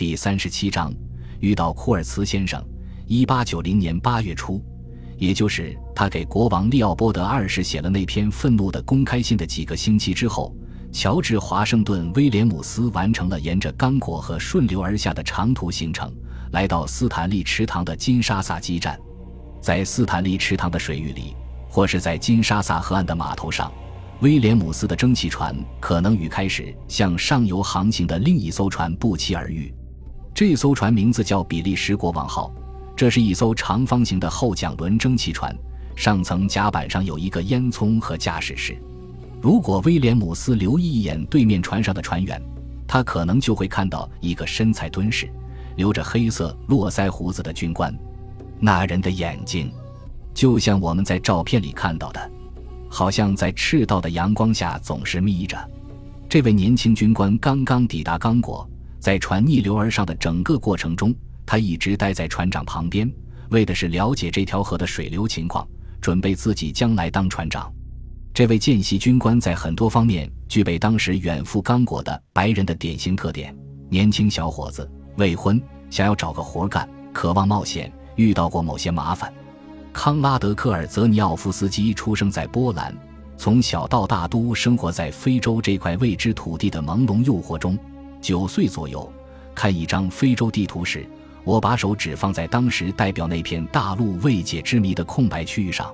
第三十七章遇到库尔茨先生。一八九零年八月初，也就是他给国王利奥波德二世写了那篇愤怒的公开信的几个星期之后，乔治华盛顿威廉姆斯完成了沿着刚果河顺流而下的长途行程，来到斯坦利池塘的金沙萨基站。在斯坦利池塘的水域里，或是在金沙萨河岸的码头上。威廉姆斯的蒸汽船可能与开始向上游航行的另一艘船不期而遇。这艘船名字叫“比利时国王号”，这是一艘长方形的后桨轮蒸汽船，上层甲板上有一个烟囱和驾驶室。如果威廉姆斯留意一眼对面船上的船员，他可能就会看到一个身材敦实、留着黑色络腮胡子的军官。那人的眼睛，就像我们在照片里看到的。好像在赤道的阳光下总是眯着。这位年轻军官刚刚抵达刚果，在船逆流而上的整个过程中，他一直待在船长旁边，为的是了解这条河的水流情况，准备自己将来当船长。这位见习军官在很多方面具备当时远赴刚果的白人的典型特点：年轻小伙子，未婚，想要找个活干，渴望冒险，遇到过某些麻烦。康拉德·科尔泽尼奥夫斯基出生在波兰，从小到大都生活在非洲这块未知土地的朦胧诱惑中。九岁左右，看一张非洲地图时，我把手指放在当时代表那片大陆未解之谜的空白区域上，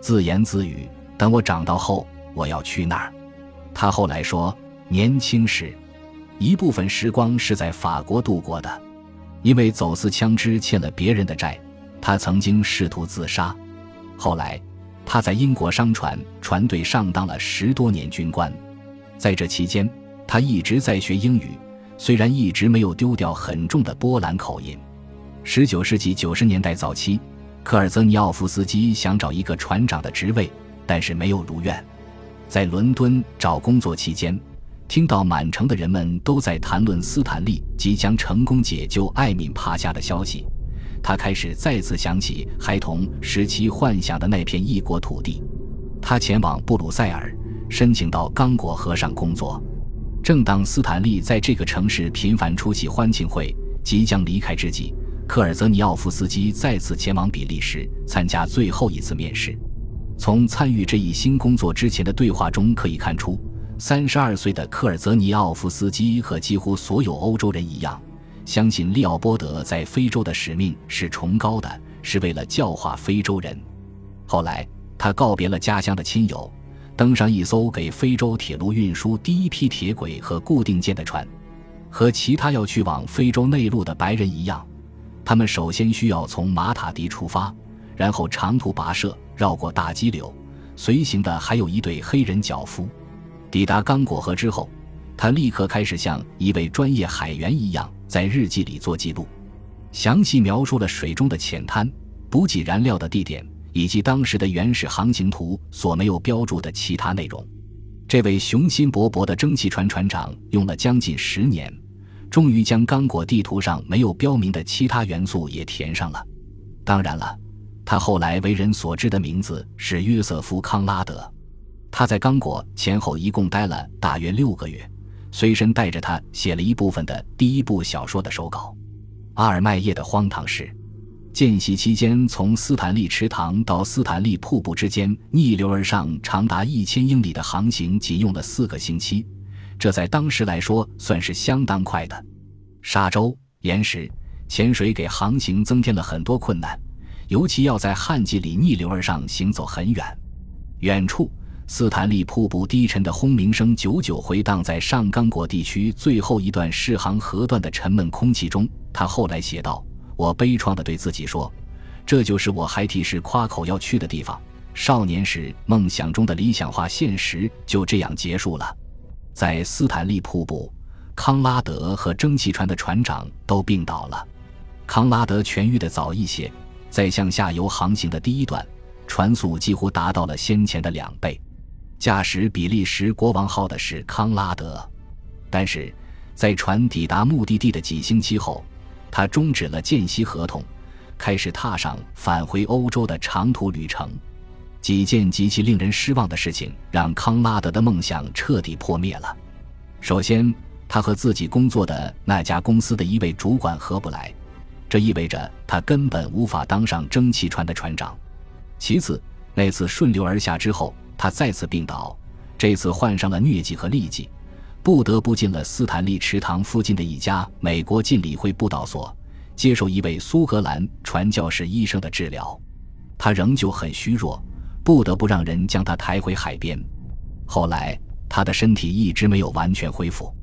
自言自语：“等我长大后，我要去那儿。”他后来说，年轻时，一部分时光是在法国度过的，因为走私枪支欠了别人的债。他曾经试图自杀，后来他在英国商船船队上当了十多年军官，在这期间，他一直在学英语，虽然一直没有丢掉很重的波兰口音。十九世纪九十年代早期，科尔泽尼奥夫斯基想找一个船长的职位，但是没有如愿。在伦敦找工作期间，听到满城的人们都在谈论斯坦利即将成功解救艾敏帕夏的消息。他开始再次想起孩童时期幻想的那片异国土地，他前往布鲁塞尔，申请到刚果河上工作。正当斯坦利在这个城市频繁出席欢庆会，即将离开之际，科尔泽尼奥夫斯基再次前往比利时参加最后一次面试。从参与这一新工作之前的对话中可以看出，三十二岁的科尔泽尼奥夫斯基和几乎所有欧洲人一样。相信利奥波德在非洲的使命是崇高的，是为了教化非洲人。后来，他告别了家乡的亲友，登上一艘给非洲铁路运输第一批铁轨和固定件的船。和其他要去往非洲内陆的白人一样，他们首先需要从马塔迪出发，然后长途跋涉，绕过大激流。随行的还有一对黑人脚夫。抵达刚果河之后，他立刻开始像一位专业海员一样。在日记里做记录，详细描述了水中的浅滩、补给燃料的地点以及当时的原始航行图所没有标注的其他内容。这位雄心勃勃的蒸汽船船长用了将近十年，终于将刚果地图上没有标明的其他元素也填上了。当然了，他后来为人所知的名字是约瑟夫·康拉德。他在刚果前后一共待了大约六个月。随身带着他写了一部分的第一部小说的手稿，《阿尔麦叶的荒唐事》。见习期间，从斯坦利池塘到斯坦利瀑布之间逆流而上长达一千英里的航行，仅用了四个星期，这在当时来说算是相当快的。沙洲、岩石、潜水给航行增添了很多困难，尤其要在旱季里逆流而上行走很远。远处。斯坦利瀑布低沉的轰鸣声久久回荡在上刚果地区最后一段适航河段的沉闷空气中。他后来写道：“我悲怆地对自己说，这就是我孩提时夸口要去的地方。少年时梦想中的理想化现实就这样结束了。”在斯坦利瀑布，康拉德和蒸汽船的船长都病倒了。康拉德痊愈的早一些，在向下游航行的第一段，船速几乎达到了先前的两倍。驾驶比利时国王号的是康拉德，但是在船抵达目的地的几星期后，他终止了见习合同，开始踏上返回欧洲的长途旅程。几件极其令人失望的事情让康拉德的梦想彻底破灭了。首先，他和自己工作的那家公司的一位主管合不来，这意味着他根本无法当上蒸汽船的船长。其次，那次顺流而下之后，他再次病倒，这次患上了疟疾和痢疾，不得不进了斯坦利池塘附近的一家美国浸理会布道所，接受一位苏格兰传教士医生的治疗。他仍旧很虚弱，不得不让人将他抬回海边。后来，他的身体一直没有完全恢复。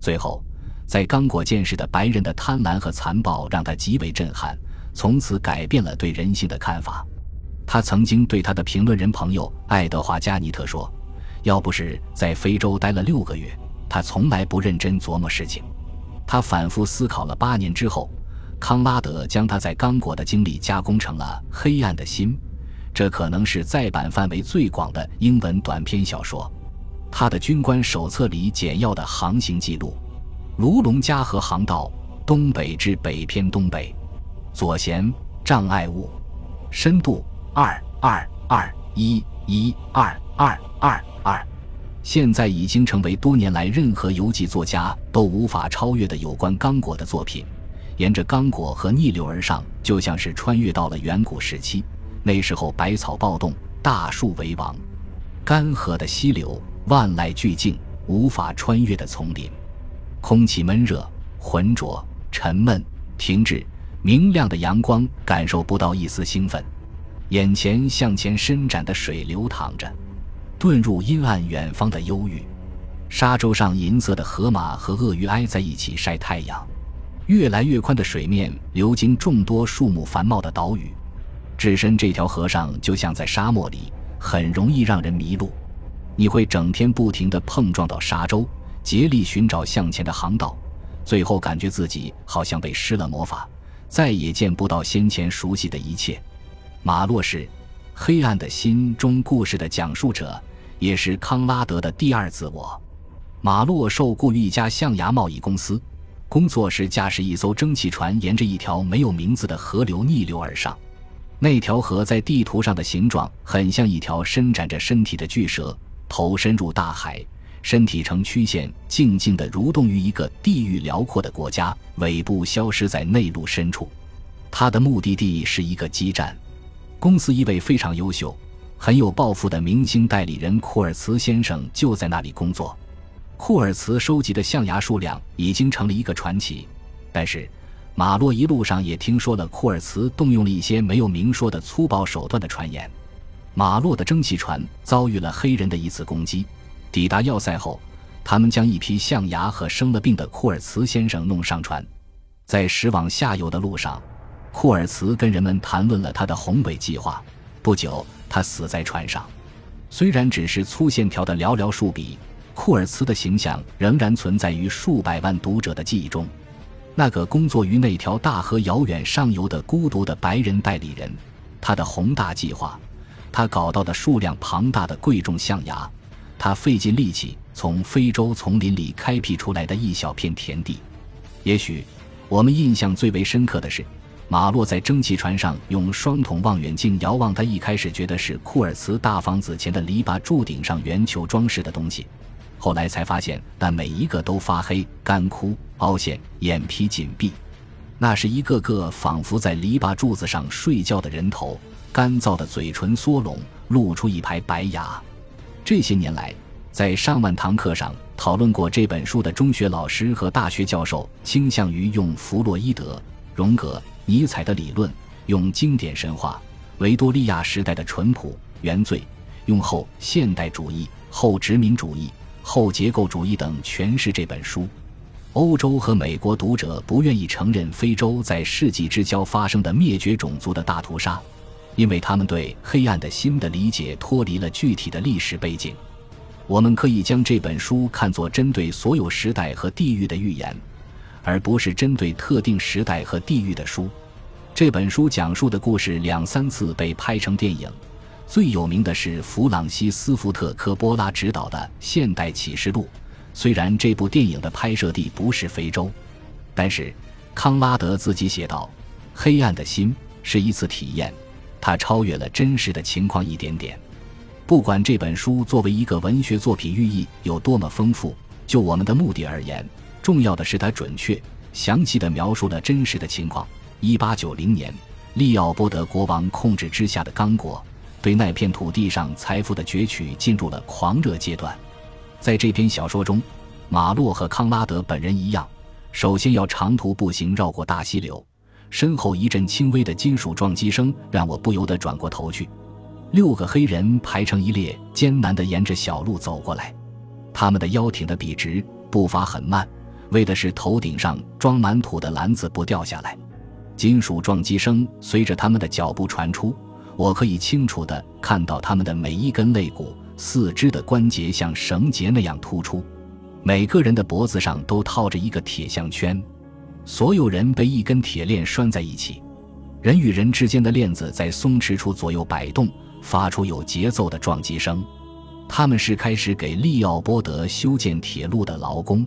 最后，在刚果见识的白人的贪婪和残暴让他极为震撼，从此改变了对人性的看法。他曾经对他的评论人朋友爱德华·加尼特说：“要不是在非洲待了六个月，他从来不认真琢磨事情。”他反复思考了八年之后，康拉德将他在刚果的经历加工成了《黑暗的心》，这可能是再版范围最广的英文短篇小说。他的军官手册里简要的航行记录：卢龙加河航道东北至北偏东北，左舷障碍物，深度二二二一一二二二二，现在已经成为多年来任何游记作家都无法超越的有关刚果的作品。沿着刚果河逆流而上，就像是穿越到了远古时期，那时候百草暴动，大树为王，干涸的溪流。万籁俱静，无法穿越的丛林，空气闷热、浑浊、沉闷、停滞。明亮的阳光感受不到一丝兴奋，眼前向前伸展的水流淌着，遁入阴暗远方的忧郁。沙洲上银色的河马和鳄鱼挨在一起晒太阳，越来越宽的水面流经众多树木繁茂的岛屿，置身这条河上就像在沙漠里，很容易让人迷路。你会整天不停地碰撞到沙洲，竭力寻找向前的航道，最后感觉自己好像被施了魔法，再也见不到先前熟悉的一切。马洛是《黑暗的心》中故事的讲述者，也是康拉德的第二自我。马洛受雇于一家象牙贸易公司，工作是驾驶一艘蒸汽船，沿着一条没有名字的河流逆流而上。那条河在地图上的形状很像一条伸展着身体的巨蛇。头深入大海，身体呈曲线，静静地蠕动于一个地域辽阔的国家，尾部消失在内陆深处。他的目的地是一个基站。公司一位非常优秀、很有抱负的明星代理人库尔茨先生就在那里工作。库尔茨收集的象牙数量已经成了一个传奇，但是马洛一路上也听说了库尔茨动用了一些没有明说的粗暴手段的传言。马洛的蒸汽船遭遇了黑人的一次攻击。抵达要塞后，他们将一批象牙和生了病的库尔茨先生弄上船。在驶往下游的路上，库尔茨跟人们谈论了他的宏伟计划。不久，他死在船上。虽然只是粗线条的寥寥数笔，库尔茨的形象仍然存在于数百万读者的记忆中。那个工作于那条大河遥远上游的孤独的白人代理人，他的宏大计划。他搞到的数量庞大的贵重象牙，他费尽力气从非洲丛林里开辟出来的一小片田地。也许我们印象最为深刻的是，马洛在蒸汽船上用双筒望远镜遥望他一开始觉得是库尔茨大房子前的篱笆柱顶上圆球装饰的东西，后来才发现那每一个都发黑、干枯、凹陷、眼皮紧闭，那是一个个仿佛在篱笆柱子上睡觉的人头。干燥的嘴唇缩拢，露出一排白牙。这些年来，在上万堂课上讨论过这本书的中学老师和大学教授，倾向于用弗洛伊德、荣格、尼采的理论，用经典神话、维多利亚时代的淳朴、原罪，用后现代主义、后殖民主义、后结构主义等诠释这本书。欧洲和美国读者不愿意承认非洲在世纪之交发生的灭绝种族的大屠杀。因为他们对黑暗的新的理解脱离了具体的历史背景，我们可以将这本书看作针对所有时代和地域的预言，而不是针对特定时代和地域的书。这本书讲述的故事两三次被拍成电影，最有名的是弗朗西斯福特科波拉执导的《现代启示录》。虽然这部电影的拍摄地不是非洲，但是康拉德自己写道：“黑暗的心是一次体验。”它超越了真实的情况一点点。不管这本书作为一个文学作品寓意有多么丰富，就我们的目的而言，重要的是，他准确、详细地描述了真实的情况。一八九零年，利奥波德国王控制之下的刚果，对那片土地上财富的攫取进入了狂热阶段。在这篇小说中，马洛和康拉德本人一样，首先要长途步行绕过大溪流，身后一阵轻微的金属撞击声让我不由得转过头去。六个黑人排成一列，艰难地沿着小路走过来，他们的腰挺得笔直，步伐很慢，为的是头顶上装满土的篮子不掉下来。金属撞击声随着他们的脚步传出，我可以清楚地看到他们的每一根肋骨、四肢的关节像绳结那样突出，每个人的脖子上都套着一个铁项圈，所有人被一根铁链拴在一起，人与人之间的链子在松弛处左右摆动，发出有节奏的撞击声。他们是开始给利奥波德修建铁路的劳工。